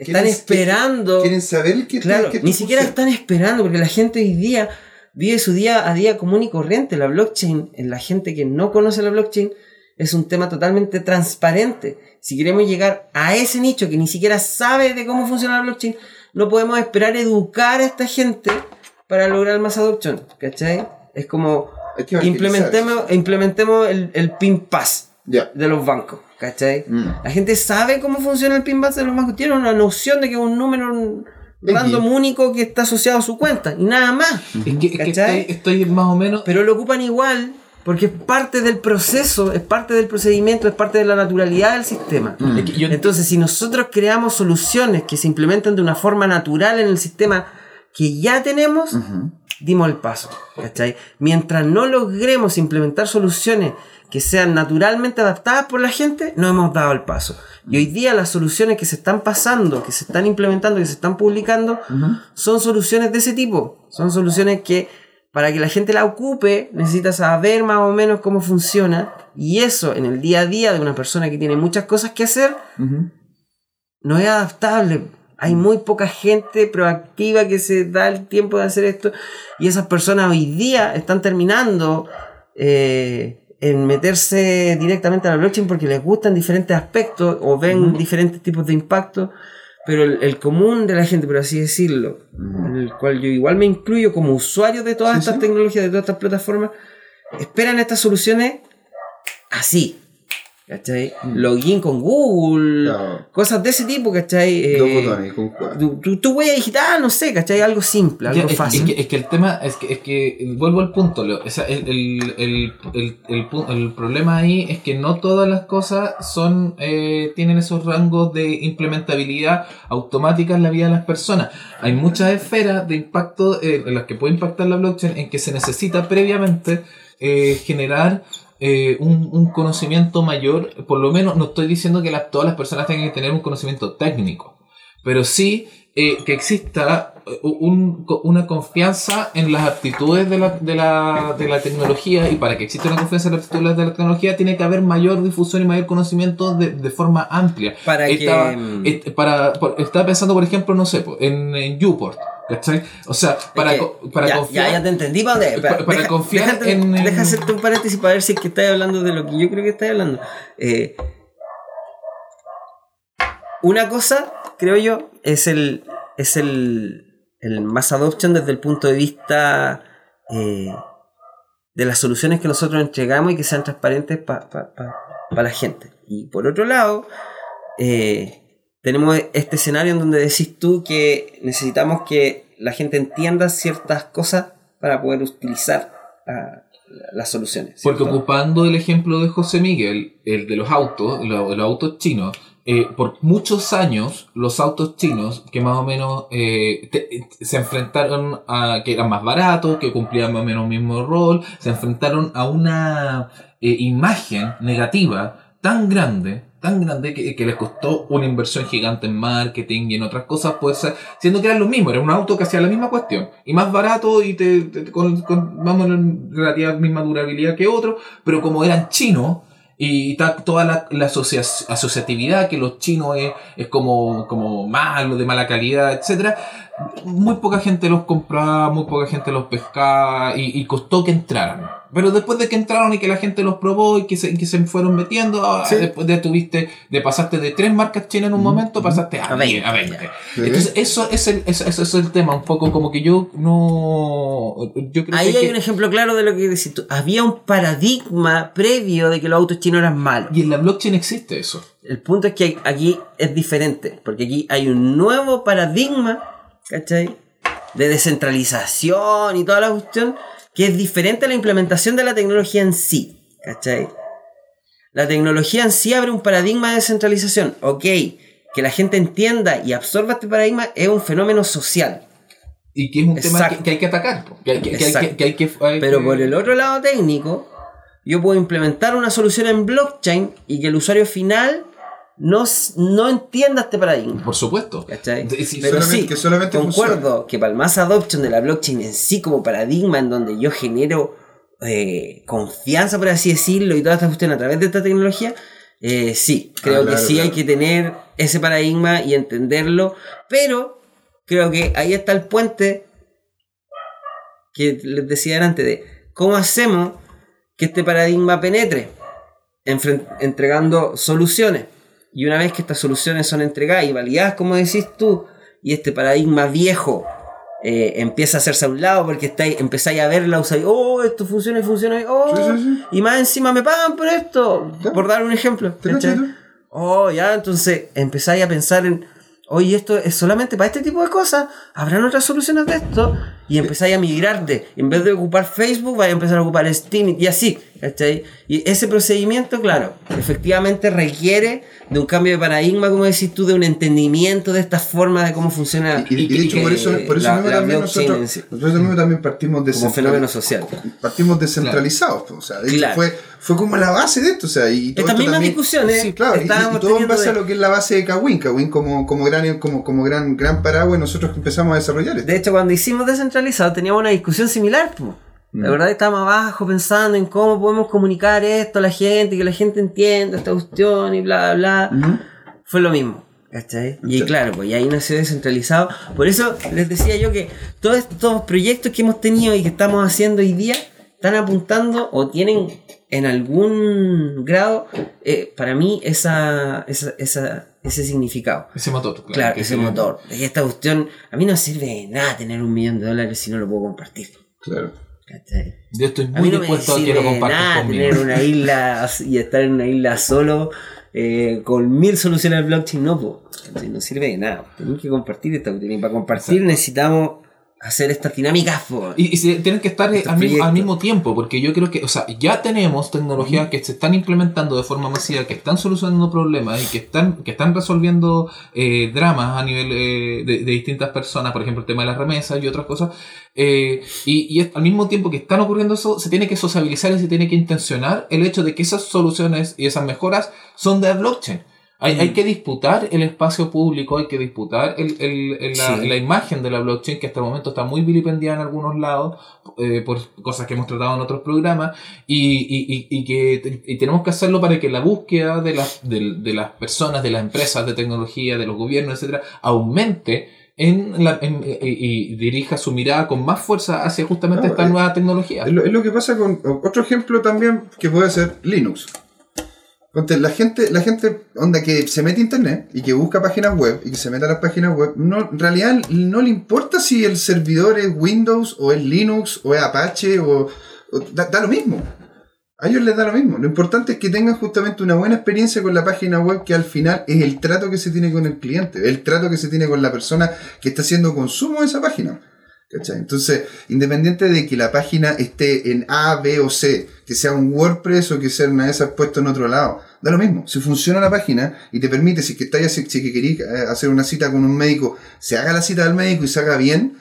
Están ¿Quieren- esperando. ¿Quieren saber qué Claro, qué ni siquiera están esperando, porque la gente hoy día vive su día a día común y corriente. La blockchain, en la gente que no conoce la blockchain, es un tema totalmente transparente. Si queremos llegar a ese nicho que ni siquiera sabe de cómo funciona la blockchain, no podemos esperar educar a esta gente para lograr más adopción. ¿Cachai? Es como que implementemos, implementemos el, el PIN Pass Ya. de los bancos. ¿Cachai? Mm. La gente sabe cómo funciona el PIN base de los bancos, tiene una noción de que es un número random único que está asociado a su cuenta y nada más. Es que, es que ¿Cachai? estoy, estoy más o menos. Pero lo ocupan igual porque es parte del proceso, es parte del procedimiento, es parte de la naturalidad del sistema. yo- Entonces, si nosotros creamos soluciones que se implementan de una forma natural en el sistema que ya tenemos, dimos el paso. ¿cachai? Mientras no logremos implementar soluciones que sean naturalmente adaptadas por la gente, no hemos dado el paso. Y hoy día las soluciones que se están pasando, que se están implementando, que se están publicando, son soluciones de ese tipo. Son soluciones que para que la gente la ocupe necesita saber más o menos cómo funciona. Y eso en el día a día de una persona que tiene muchas cosas que hacer, no es adaptable. Hay muy poca gente proactiva que se da el tiempo de hacer esto. Y esas personas hoy día están terminando eh, en meterse directamente a la blockchain porque les gustan diferentes aspectos o ven diferentes tipos de impacto. Pero el, el común de la gente, por así decirlo, en el cual yo igual me incluyo como usuario de todas Sí, estas sí. tecnologías, de todas estas plataformas, esperan estas soluciones así. ¿Cachai? Login con Google, Claro. cosas de ese tipo, ¿cachai? Dos Eh, botones con cuatro. tu, tu, tu huella digital, no sé, ¿cachai? Algo simple, algo es, es fácil. que, es que el tema es que, es que vuelvo al punto, Leo. O sea, el, el, el, el, el pu- el problema ahí es que no todas las cosas son eh, tienen esos rangos de implementabilidad automática en la vida de las personas. Hay muchas esferas de impacto eh, en las que puede impactar la blockchain en que se necesita previamente eh, generar eh, un, conocimiento mayor. Por lo menos no estoy diciendo que todas las personas tengan que tener un conocimiento técnico pero sí eh, que exista eh, un- una confianza en las aptitudes de la, de, la, de la tecnología y para que exista una confianza en las aptitudes de la tecnología tiene que haber mayor difusión y mayor conocimiento de, de forma amplia. Para Estaba, que. mm, est- para, por- estaba pensando, por ejemplo, no sé, en, en Uport, ¿cachai? O sea, para, es que co- para ya, confiar... ya, ya te entendí para dónde. Pa- para confiar déjate- en- en- Deja hacerte un paréntesis para ver si es que estás hablando de lo que yo creo que estás hablando. Eh, una cosa, creo yo, es el, es el, el mass adoption desde el punto de vista eh, de las soluciones que nosotros entregamos y que sean transparentes para la gente. Y por otro lado, eh, tenemos este escenario en donde decís tú que necesitamos que la gente entienda ciertas cosas para poder utilizar las soluciones. Porque ocupando el ejemplo de José Miguel, el de los autos, lo- los, autos chinos, eh, por muchos años los autos chinos que más o menos eh, se enfrentaron a que eran más baratos, que cumplían más o menos el mismo rol, se enfrentaron a una eh, imagen negativa tan grande, tan grande que, les costó una inversión gigante en marketing y en otras cosas, pues siendo que era lo mismo, era un auto que hacía la misma cuestión y más barato y te, te- con, con relativa misma durabilidad que otro, pero como eran chinos y ta- toda la, la asocia- asociatividad que los chinos es, es como, como malo, de mala calidad, etcétera muy poca gente los compraba, muy poca gente los pescaba y, y costó que entraran. Pero después de que entraron y que la gente los probó y que se, que se fueron metiendo, ah, Sí. después de tuviste, de pasaste de tres marcas chinas en un momento, pasaste a, A 10, 20, a 20. Sí. Entonces, eso es el, eso, eso es el tema, un poco como que yo no. Yo creo Ahí que, hay que- un ejemplo claro de lo que decís tú. Había un paradigma previo de que los autos chinos eran malos. Y en la blockchain existe eso. El punto es que aquí es diferente, porque aquí hay un nuevo paradigma, ¿cachai? De descentralización y toda la cuestión, que es diferente a la implementación de la tecnología en sí, ¿cachai? La tecnología en sí abre un paradigma de descentralización. Ok, que la gente entienda y absorba este paradigma es un fenómeno social. Y que es un tema que, que hay que atacar. Que hay que, que hay hay Pero por el otro lado técnico, yo puedo implementar una solución en blockchain y que el usuario final no, no entienda este paradigma. Por supuesto. ¿Cachai? Sí, Pero solamente- sí, que solamente concuerdo que para el más adoption de la blockchain en sí como paradigma en donde yo genero eh, confianza, por así decirlo, y toda esta cuestión a través de esta tecnología, eh, sí, creo Ah, claro, que sí claro. hay que tener ese paradigma y entenderlo, pero creo que ahí está el puente que les decía antes de cómo hacemos que este paradigma penetre, entregando soluciones. Y una vez que estas soluciones son entregadas y validadas, como decís tú, y este paradigma viejo eh, empieza a hacerse a un lado porque estáis, empezáis a verla, usáis, oh, esto funciona y funciona, y, oh, Sí, sí, sí. y más encima me pagan por esto, por dar un ejemplo. Oh, ya, entonces empezáis a pensar en, oye, esto es solamente para este tipo de cosas, habrán otras soluciones de esto, y empezáis a migrarte. En vez de ocupar Facebook, vais a empezar a ocupar Steam y así, ¿cachai? Y ese procedimiento, claro, efectivamente requiere de un cambio de paradigma, como decís tú, de un entendimiento de esta forma de cómo funciona Y, y de hecho, por eso, por eso la- mismo la también nosotros, sí, nosotros mismos también partimos de como fenómeno social. partimos descentralizados, pues, o sea, de Claro. fue, fue como la base de esto, o sea, y todo Estas mismas también- discusiones Sí, claro, y- y, todo en base de- a lo que es la base de Kawin, Kawin como, como gran como, como gran gran paraguas nosotros empezamos a desarrollar esto. De hecho, cuando hicimos descentralizado teníamos una discusión similar. po. La Mm. verdad estábamos abajo pensando en cómo podemos comunicar esto a la gente, que la gente entienda esta cuestión y bla, bla. Fue lo mismo. ¿cachai? Y claro, pues y ahí nació descentralizado. Por eso les decía yo que todos estos proyectos que hemos tenido y que estamos haciendo hoy día están apuntando o tienen en algún grado, eh, para mí, esa, esa, esa- ese significado. Ese motor, claro. Claro, ese motor. Y esta cuestión, a mí no sirve de nada tener un millón de dólares si no lo puedo compartir. Claro. ¿Cachai? Yo estoy muy no dispuesto a que lo de compartas nada conmigo. tener una isla y estar en una isla solo eh, con mil soluciones al blockchain, no, po. no sirve de nada. Tenemos que compartir esta cuestión. Y para compartir necesitamos hacer estas dinámicas. Y, y tienen que estar eh, al mismo, al proyectos. mismo tiempo, porque yo creo que, o sea, ya tenemos tecnologías que se están implementando de forma masiva, que están solucionando problemas y que están, que están resolviendo eh, dramas a nivel eh, de, de distintas personas, por ejemplo, el tema de las remesas y otras cosas. eh, y, y es- al mismo tiempo que están ocurriendo eso, se tiene que sociabilizar y se tiene que intencionar el hecho de que esas soluciones y esas mejoras son de blockchain. Hay, hay que disputar el espacio público, hay que disputar el, el- el- la, Sí. la imagen de la blockchain, que hasta el momento está muy vilipendiada en algunos lados, eh, por cosas que hemos tratado en otros programas, y, y- y- y que y tenemos que hacerlo para que la búsqueda de las, de, de las personas, de las empresas de tecnología, de los gobiernos, etcétera, aumente en la, en- y, dirija su mirada con más fuerza hacia justamente esta eh, nueva tecnología. Es lo, es lo que pasa con otro ejemplo también que puede ser Linux. La gente, la gente onda que se mete a internet y que busca páginas web y que se mete a las páginas web, no, en realidad no le importa si el servidor es Windows o es Linux o es Apache o, da lo mismo. A ellos les da lo mismo. Lo importante es que tengan justamente una buena experiencia con la página web que al final es el trato que se tiene con el cliente, el trato que se tiene con la persona que está haciendo consumo de esa página. ¿Cachai? Entonces, independiente de que la página esté en A, B o C, que sea un WordPress o que sea una de esas puesto en otro lado, da lo mismo. Si funciona la página y te permite, si es que estáis, si que queréis eh, hacer una cita con un médico, se haga la cita del médico y se haga bien,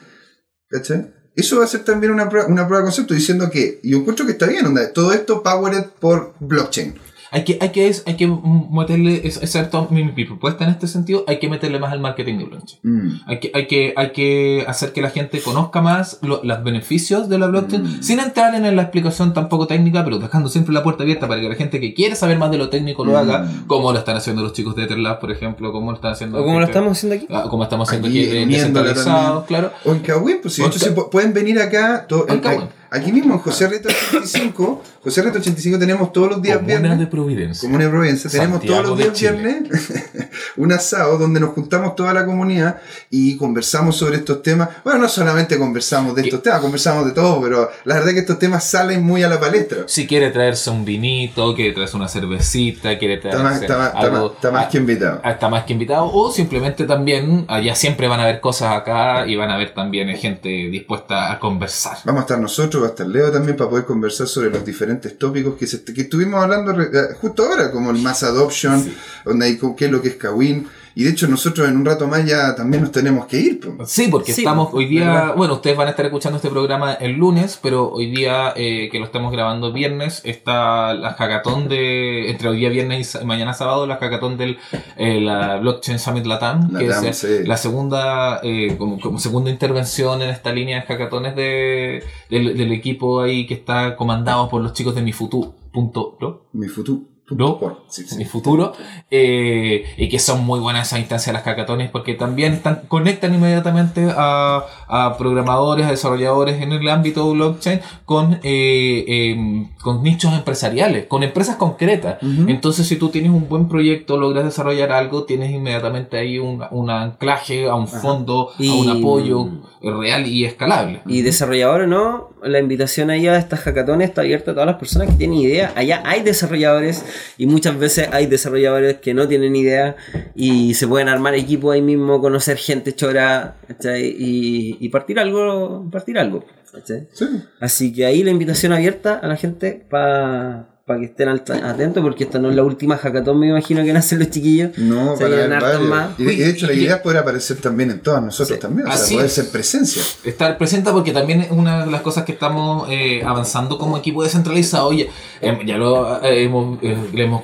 ¿cachai? Eso va a ser también una prueba, una prueba de concepto diciendo que, yo encuentro que está bien, onda, todo esto powered por blockchain. Hay que, hay que, hay que meterle, es, es cierto, mi, mi propuesta en este sentido, hay que meterle más al marketing de blockchain. Mm. Hay que, hay, que, hay que hacer que la gente conozca más lo- los beneficios de la blockchain, Mm. sin entrar en la explicación tampoco técnica, pero dejando siempre la puerta abierta para que la gente que quiere saber más de lo técnico lo Mm. haga, como lo están haciendo los chicos de Etherlab, por ejemplo, como lo están haciendo O como lo estamos haciendo aquí. ah, como estamos haciendo Aquí, aquí, eh, uniéndola descentralizados, claro. O en Kawin, pues si pueden venir acá, to- En en-. Aquí mismo en José Reto 85, José Reto 85 tenemos todos los días Comuna viernes. de Providencia. Comuna de Providencia, tenemos todos los días viernes (laughs) un asado donde nos juntamos toda la comunidad y conversamos sobre estos temas. Bueno, no solamente conversamos de ¿Qué? estos temas, conversamos de todo, pero la verdad es que estos temas salen muy a la palestra. Si quiere traerse un vinito, quiere traerse una cervecita, quiere Está traerse más, está más- está algo, más- está más ah, que invitado. Ah, está más que invitado o simplemente también allá siempre van a haber cosas acá y van a haber también gente dispuesta a conversar Vamos a estar nosotros, va a estar Leo también para poder conversar sobre los diferentes tópicos que, se, que estuvimos hablando re- eh, justo ahora, como el mass adoption, Sí. donde hay con qué es lo que es Kawin. Y de hecho nosotros en un rato más ya también nos tenemos que ir. Sí, porque Sí, estamos hoy día, verdad. bueno, ustedes van a estar escuchando este programa el lunes, pero hoy día eh, que lo estamos grabando viernes, está la hackathon de, (laughs) entre hoy día viernes y mañana sábado, la hackathon del eh, la Blockchain Summit Latam, que es sí. la segunda, eh, como, como segunda intervención en esta línea de hackatones de, del, del equipo ahí que está comandado por los chicos de mi futuro.pro. Mi futuro. ¿No? Por- sí, sí. mi futuro eh, y que son muy buenas esas instancias de las hackatones porque también están, conectan inmediatamente a, a programadores, a desarrolladores en el ámbito blockchain con, eh, em, con nichos empresariales, con empresas concretas. Entonces, si tú tienes un buen proyecto, logras desarrollar algo, tienes inmediatamente ahí un, un anclaje a un fondo, a un apoyo eh, real y escalable. Y desarrollador o no, la invitación ahí a estas hackatones está abierta a todas las personas que tienen idea. Allá hay desarrolladores y muchas veces hay desarrolladores que no tienen idea y se pueden armar equipos ahí mismo, conocer gente chora y, y partir algo, partir algo. Así que ahí la invitación abierta a la gente para que estén al- atentos porque esta no es la última hackathon, me imagino que nacen los chiquillos. No, Se para más. Y de, y de hecho la idea es poder aparecer también en todas nosotros Sí. también. O sea, Así poder es. ser presencia. estar presente porque también es una de las cosas que estamos eh, avanzando como equipo descentralizado. Ya, em, ya lo eh, hemos, eh, le hemos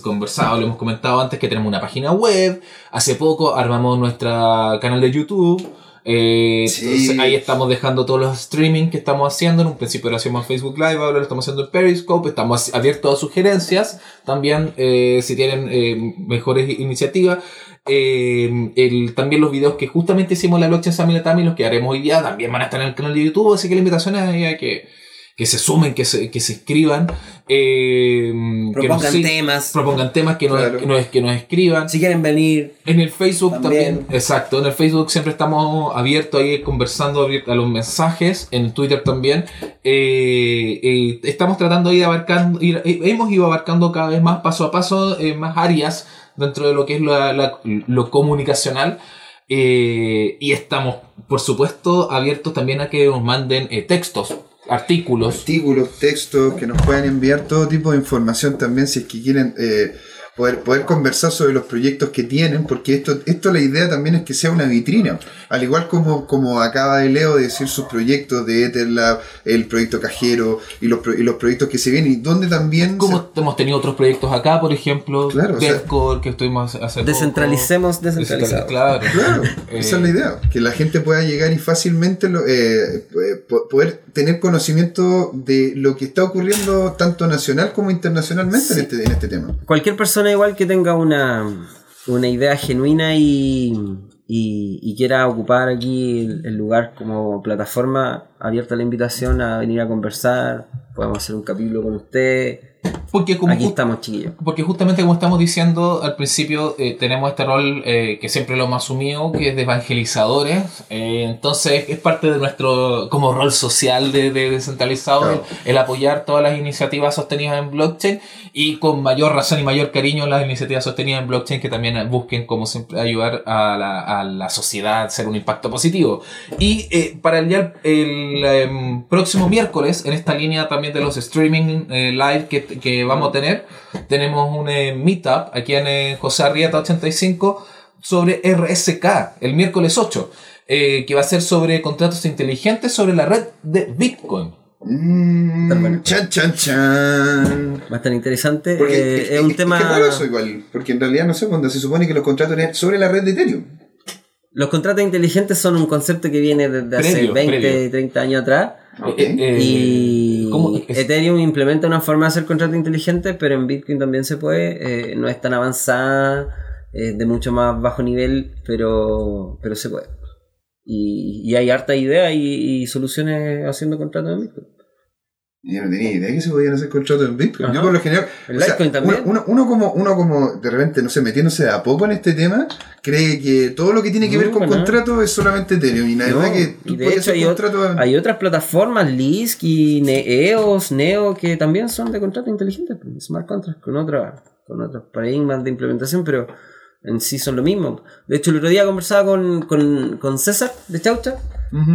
conversado, le hemos comentado antes que tenemos una página web. Hace poco armamos nuestro canal de YouTube. Eh, Sí. entonces ahí estamos dejando todos los streaming que estamos haciendo. En un principio lo hacíamos en Facebook Live, ahora lo estamos haciendo en Periscope. Estamos abiertos a sugerencias. También, eh, si tienen eh, mejores iniciativas. Eh, el, también los videos que justamente hicimos la Blockchain Summit Latam y los que haremos hoy día también van a estar en el canal de YouTube. Así que la invitación es a que, que se sumen, que se, que se escriban. eh, que nos Propongan temas. Propongan temas que nos, Claro. que nos, que nos escriban. Si quieren venir, En el Facebook también. También. exacto, en el Facebook siempre estamos abiertos ahí conversando a los mensajes, en Twitter también. Eh, eh, estamos tratando de ir abarcando, ir- hemos ido abarcando cada vez más paso a paso, más áreas dentro de lo que es la- la- lo comunicacional. Eh, y estamos, por supuesto, abiertos también a que nos manden eh, textos, artículos. artículos, textos, que nos puedan enviar todo tipo de información también si es que quieren eh, poder, poder conversar sobre los proyectos que tienen, porque esto, esto la idea también es que sea una vitrina. Al igual como, como acaba de Leo de decir sus proyectos de Etherlab, el proyecto cajero y los, pro- y los proyectos que se vienen, y donde también... Como hemos tenido otros proyectos acá, por ejemplo, Claro, o sea- Devcore, que estuvimos hace poco. descentralicemos descentralizado. Claro. Claro, Eh, esa es la idea, que la gente pueda llegar y fácilmente lo- eh, eh, po- poder tener conocimiento de lo que está ocurriendo tanto nacional como internacionalmente en, este, en este tema. Cualquier persona igual que tenga una, una idea genuina y, y, quiera ocupar aquí el lugar como plataforma, abierta la invitación a venir a conversar, podemos hacer un capítulo con usted. Porque como Aquí estamos, chiquillos. Porque justamente como estamos diciendo al principio, eh, tenemos este rol eh, que siempre lo hemos asumido, que es de evangelizadores. Eh, entonces es parte de nuestro como rol social de, de descentralizado Claro. el, el apoyar todas las iniciativas sostenidas en blockchain y con mayor razón y mayor cariño las iniciativas sostenidas en blockchain que también busquen como siempre ayudar a la, a la sociedad a hacer un impacto positivo. Y para el, ya el, em, próximo miércoles, en esta línea también de los streaming live que, que vamos a tener, tenemos un eh, meetup aquí en eh, José Arrieta 85 sobre RSK, el miércoles 8, eh, que va a ser sobre contratos inteligentes sobre la red de Bitcoin. Mm, chan, chan, chan. Va a estar interesante. Porque eh, es, es un es- tema. eso igual, porque en realidad no sé, cuando se supone que los contratos eran sobre la red de Ethereum. Los contratos inteligentes son un concepto que viene desde hace Previo, 20, previo. 30 años atrás. Eh, eh, y ¿cómo es? Ethereum implementa una forma de hacer contratos inteligentes, pero en Bitcoin también se puede. eh, no es tan avanzada, es de mucho más bajo nivel, pero, pero se puede. Y, y hay harta idea y, y soluciones haciendo contratos en Bitcoin. Yo no tenía idea que se podían hacer contratos en Bitcoin. Ajá. Yo por lo general, El sea, también. Uno, como, uno como de repente, no sé, metiéndose a poco en este tema, cree que todo lo que tiene que No, ver con nada. contratos es solamente Ethereum. Y la No, verdad que tú de puedes hecho hacer hay, contratos hay otras plataformas, Lisk y EOS, Neo, que también son de contratos inteligentes, smart contracts, con, otra, con otros paradigmas de implementación, pero en sí son lo mismo. De hecho, el otro día conversaba con, con, con César de Chaucha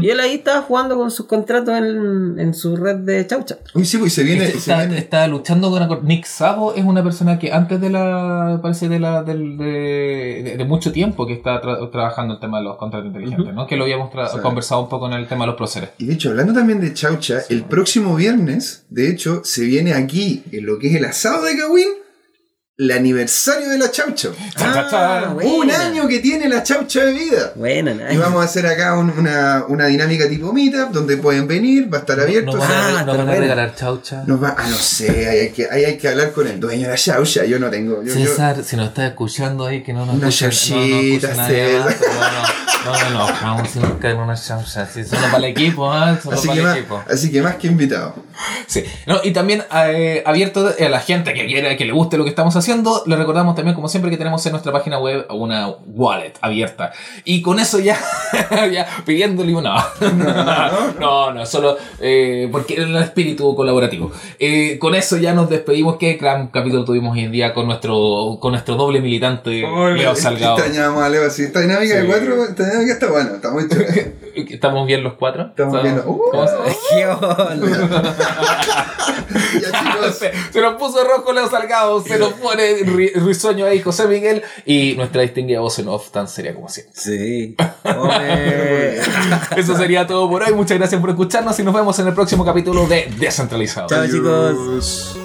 Y él ahí estaba jugando con sus contratos en, en su red de chaucha. Uy, sí, pues se viene. Este se está, viene- está luchando con una- Nick Sabo es una persona que antes de la parece de la del- de, de- de mucho tiempo que está tra- trabajando el tema de los contratos inteligentes, ¿no? Que lo habíamos Sí. conversado un poco en el tema de los próceres. Y de hecho, hablando también de Chaucha, el próximo viernes, de hecho, se viene aquí, en lo que es el asado de Kawin, el aniversario de la Chaucha. Cha, cha, cha. Ah, Un año que tiene la Chaucha de vida. Buena, Y vamos a hacer acá un- una, una dinámica tipo meetup donde pueden venir, va a estar abierto. Nos Ah, nos está van a regalar chaucha. nos va, ah, no sé, ahí hay, que, ahí hay que hablar con el dueño de la Chaucha. Yo no tengo. Yo, yo- César, si nos estás escuchando ahí, que no nos Una escucha, no, no chauchita, más, no, no, no, no, no, vamos a buscar una chaucha, sí, solo para el equipo, ¿ah? Solo así, para que el más, equipo. así que más que invitado. Sí, no, y también eh, abierto a la gente que quiera, que le guste lo que estamos haciendo, le recordamos también, como siempre, que tenemos en nuestra página web una wallet abierta. Y con eso ya, (laughs) ya pidiéndole una. No, (laughs) no, no, solo eh, porque el espíritu colaborativo. Eh, con eso ya nos despedimos. Qué gran capítulo tuvimos hoy en día con nuestro, con nuestro doble militante, Leo Salgado. Extrañamos a Leo, sí. Esta dinámica de cuatro, esta dinámica está buena, está muy chula. (laughs) ¿Estamos bien los cuatro? Estamos bien. Uh. ¿Cómo se-. (laughs) (laughs) (laughs) Se, nos puso rojo Leo Salgado, se nos pone ri- risueño ahí José Miguel y nuestra distinguida voz en off tan seria como siempre. Sí. Eso sería todo por hoy. Muchas gracias por escucharnos y nos vemos en el próximo capítulo de Descentralizado. Chao, chicos. Adiós.